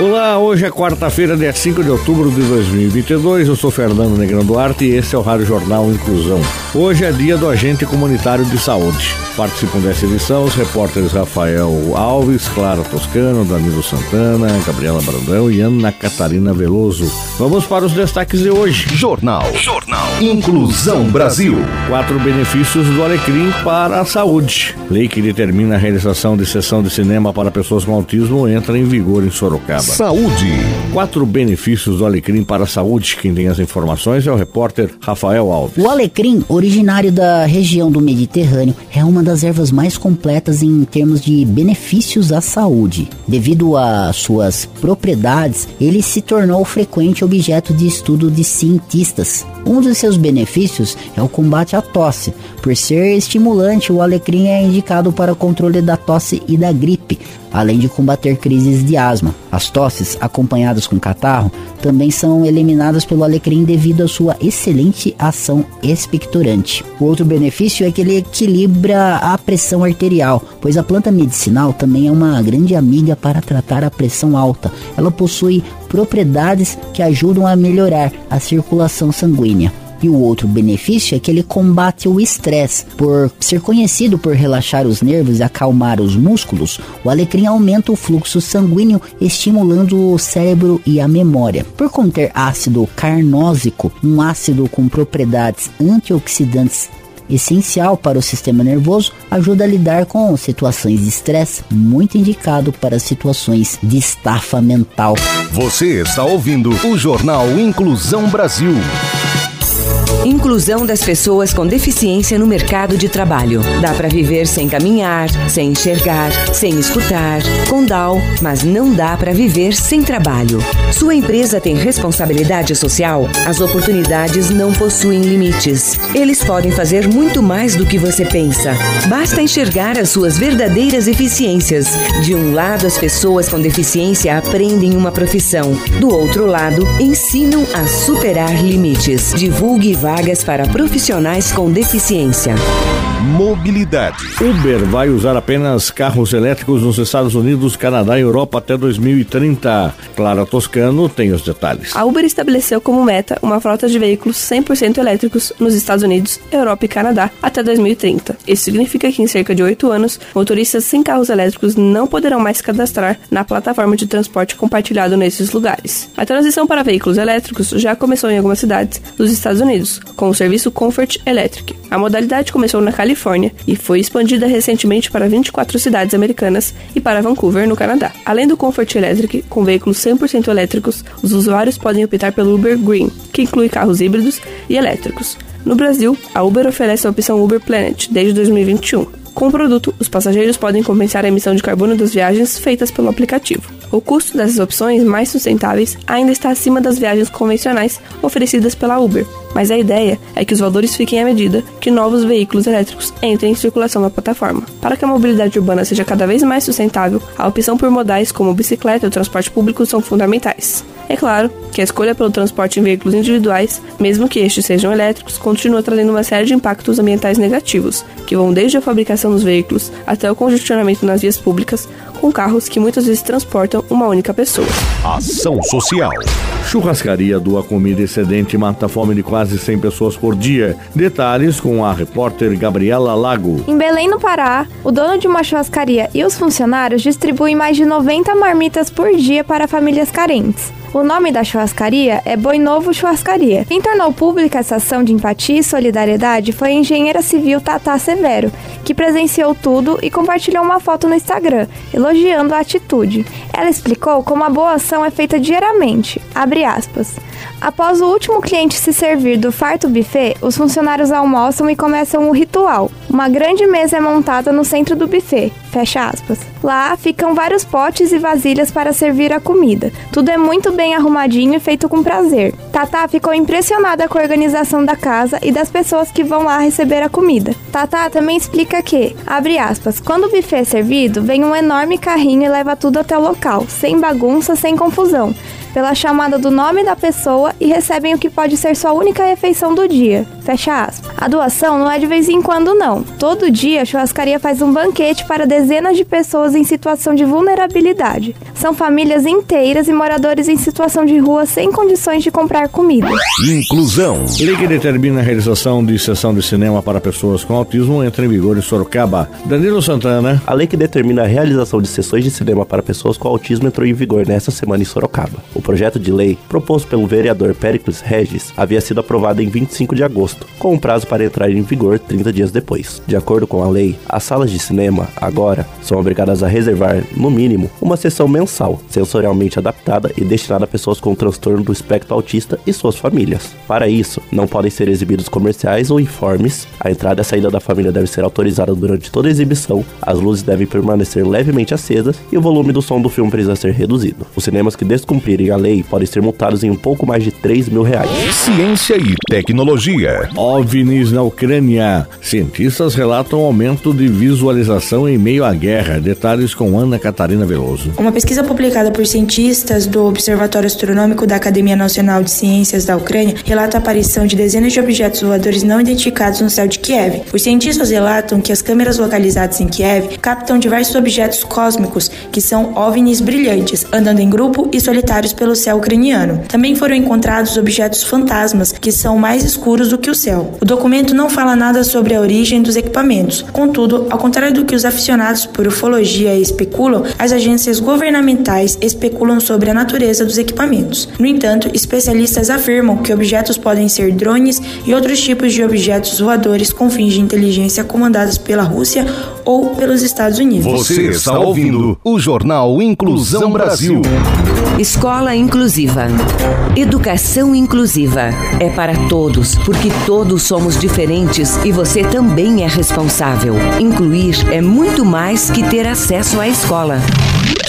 Olá, hoje é quarta-feira, dia 5 de outubro de 2022. Eu sou Fernando Negrão Duarte e esse é o Rádio Jornal Inclusão. Hoje é dia do agente comunitário de saúde. Participam dessa edição os repórteres Rafael Alves, Clara Toscano, Danilo Santana, Gabriela Brandão e Ana Catarina Veloso. Vamos para os destaques de hoje. Jornal. Jornal. Inclusão Brasil. Quatro benefícios do Alecrim para a saúde. Lei que determina a realização de sessão de cinema para pessoas com autismo entra em vigor em Sorocaba. Saúde. Quatro benefícios do Alecrim para a saúde. Quem tem as informações é o repórter Rafael Alves. O alecrim, originário da região do Mediterrâneo, é uma das ervas mais completas em termos de benefícios à saúde. Devido a suas propriedades, ele se tornou frequente objeto de estudo de cientistas. Um dos seus benefícios é o combate à tosse. Por ser estimulante, o alecrim é indicado para o controle da tosse e da gripe, além de combater crises de asma. As tosses, acompanhadas com catarro, também são eliminadas pelo alecrim devido à sua excelente ação expectorante. O outro benefício é que ele equilibra a pressão arterial, pois a planta medicinal também é uma grande amiga para tratar a pressão alta. Ela possui propriedades que ajudam a melhorar a circulação sanguínea. E o outro benefício é que ele combate o estresse. Por ser conhecido por relaxar os nervos e acalmar os músculos, o alecrim aumenta o fluxo sanguíneo, estimulando o cérebro e a memória. Por conter ácido carnósico, um ácido com propriedades antioxidantes essencial para o sistema nervoso, ajuda a lidar com situações de estresse, muito indicado para situações de estafa mental. Você está ouvindo o Jornal Inclusão Brasil. Inclusão das pessoas com deficiência no mercado de trabalho. Dá para viver sem caminhar, sem enxergar, sem escutar, com DAO, mas não dá para viver sem trabalho. Sua empresa tem responsabilidade social? As oportunidades não possuem limites. Eles podem fazer muito mais do que você pensa. Basta enxergar as suas verdadeiras eficiências. De um lado, as pessoas com deficiência aprendem uma profissão. Do outro lado, ensinam a superar limites. Divulgue vagas para profissionais com deficiência. Mobilidade. Uber vai usar apenas carros elétricos nos Estados Unidos, Canadá e Europa até 2030. Clara Toscano tem os detalhes. A Uber estabeleceu como meta uma frota de veículos 100% elétricos nos Estados Unidos, Europa e Canadá até 2030. Isso significa que em cerca de oito anos, motoristas sem carros elétricos não poderão mais se cadastrar na plataforma de transporte compartilhado nesses lugares. A transição para veículos elétricos já começou em algumas cidades dos Estados Unidos, com o serviço Comfort Electric. A modalidade começou na Califórnia e foi expandida recentemente para 24 cidades americanas e para Vancouver, no Canadá. Além do Comfort Electric, com veículos 100% elétricos, os usuários podem optar pelo Uber Green, que inclui carros híbridos e elétricos. No Brasil, a Uber oferece a opção Uber Planet desde 2021. Com o produto, os passageiros podem compensar a emissão de carbono das viagens feitas pelo aplicativo. O custo dessas opções mais sustentáveis ainda está acima das viagens convencionais oferecidas pela Uber, mas a ideia é que os valores fiquem à medida que novos veículos elétricos entrem em circulação na plataforma. Para que a mobilidade urbana seja cada vez mais sustentável, a opção por modais como bicicleta e transporte público são fundamentais. É claro que a escolha pelo transporte em veículos individuais, mesmo que estes sejam elétricos, continua trazendo uma série de impactos ambientais negativos, que vão desde a fabricação dos veículos até o congestionamento nas vias públicas, com carros que muitas vezes transportam uma única pessoa. Ação Social. Churrascaria doa comida excedente e mata a fome de quase 100 pessoas por dia. Detalhes com a repórter Gabriela Lago. Em Belém, no Pará, o dono de uma churrascaria e os funcionários distribuem mais de 90 marmitas por dia para famílias carentes. O nome da churrascaria é Boi Novo Churrascaria. Quem tornou pública essa ação de empatia e solidariedade foi a engenheira civil Tata Severo, que presenciou tudo e compartilhou uma foto no Instagram, elogiando a atitude. Ela explicou como a boa ação é feita diariamente. Abre aspas. Após o último cliente se servir do farto buffet, os funcionários almoçam e começam o ritual. Uma grande mesa é montada no centro do buffet. Fecha aspas. Lá ficam vários potes e vasilhas para servir a comida. Tudo é muito bem arrumadinho e feito com prazer. Tata ficou impressionada com a organização da casa e das pessoas que vão lá receber a comida. Tata também explica que, abre aspas, quando o buffet é servido, vem um enorme carrinho e leva tudo até o local, sem bagunça, sem confusão pela chamada do nome da pessoa e recebem o que pode ser sua única refeição do dia. Fecha aspas. A doação não é de vez em quando, não. Todo dia a churrascaria faz um banquete para dezenas de pessoas em situação de vulnerabilidade. São famílias inteiras e moradores em situação de rua sem condições de comprar comida. Inclusão. Lei que determina a realização de sessão de cinema para pessoas com autismo entra em vigor em Sorocaba. Danilo Santana. A lei que determina a realização de sessões de cinema para pessoas com autismo entrou em vigor nesta semana em Sorocaba. O projeto de lei, proposto pelo vereador Pericles Regis, havia sido aprovado em 25 de agosto, com um prazo para entrar em vigor 30 dias depois. De acordo com a lei, as salas de cinema, agora, são obrigadas a reservar, no mínimo, uma sessão mensal, sensorialmente adaptada e destinada a pessoas com transtorno do espectro autista e suas famílias. Para isso, não podem ser exibidos comerciais ou informes, a entrada e a saída da família deve ser autorizada durante toda a exibição, as luzes devem permanecer levemente acesas e o volume do som do filme precisa ser reduzido. Os cinemas que descumprirem a lei podem ser multados em um pouco mais de 3 mil reais. Ciência e tecnologia. OVNIs na Ucrânia. Cientistas relatam aumento de visualização em meio à guerra. Detalhes com Ana Catarina Veloso. Uma pesquisa publicada por cientistas do Observatório Astronômico da Academia Nacional de Ciências da Ucrânia relata a aparição de dezenas de objetos voadores não identificados no céu de Kiev. Os cientistas relatam que as câmeras localizadas em Kiev captam diversos objetos cósmicos, que são OVNIs brilhantes, andando em grupo e solitários pelo céu ucraniano. Também foram encontrados objetos fantasmas, que são mais escuros do que o céu. O documento não fala nada sobre a origem dos equipamentos. Contudo, ao contrário do que os aficionados por ufologia especulam, as agências governamentais especulam sobre a natureza dos equipamentos. No entanto, especialistas afirmam que objetos podem ser drones e outros tipos de objetos voadores com fins de inteligência comandados pela Rússia ou pelos Estados Unidos. Você está ouvindo o Jornal Inclusão Brasil. Escola Inclusiva. Educação inclusiva é para todos, porque todos somos diferentes e você também é responsável. Incluir é muito mais que ter acesso à escola.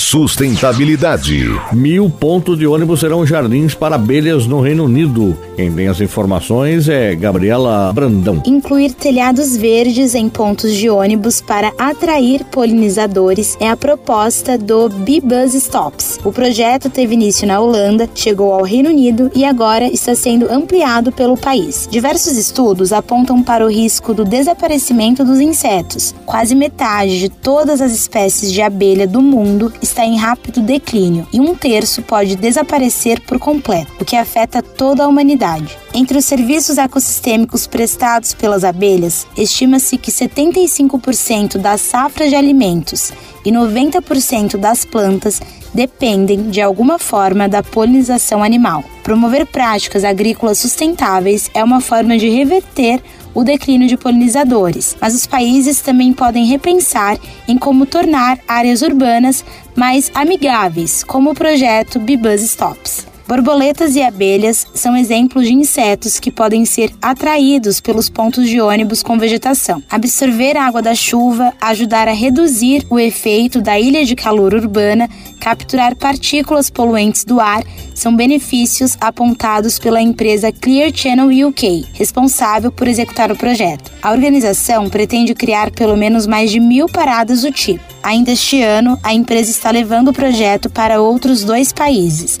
Sustentabilidade. Mil pontos de ônibus serão jardins para abelhas no Reino Unido. Quem tem as informações é Gabriela Brandão. Incluir telhados verdes em pontos de ônibus para atrair polinizadores é a proposta do Bee Buzz Stops. O projeto teve início na Holanda, chegou ao Reino Unido e agora está sendo ampliado pelo país. Diversos estudos apontam para o risco do desaparecimento dos insetos. Quase metade de todas as espécies de abelha do mundo está em rápido declínio e um terço pode desaparecer por completo, o que afeta toda a humanidade. Entre os serviços ecossistêmicos prestados pelas abelhas, estima-se que 75% das safras de alimentos e 90% das plantas dependem de alguma forma da polinização animal. Promover práticas agrícolas sustentáveis é uma forma de reverter o declínio de polinizadores, mas os países também podem repensar em como tornar áreas urbanas mais amigáveis, como o projeto Bibuzz Stops. Borboletas e abelhas são exemplos de insetos que podem ser atraídos pelos pontos de ônibus com vegetação. Absorver a água da chuva, ajudar a reduzir o efeito da ilha de calor urbana, capturar partículas poluentes do ar são benefícios apontados pela empresa Clear Channel UK, responsável por executar o projeto. A organização pretende criar pelo menos mais de mil paradas do tipo. Ainda este ano, a empresa está levando o projeto para outros dois países,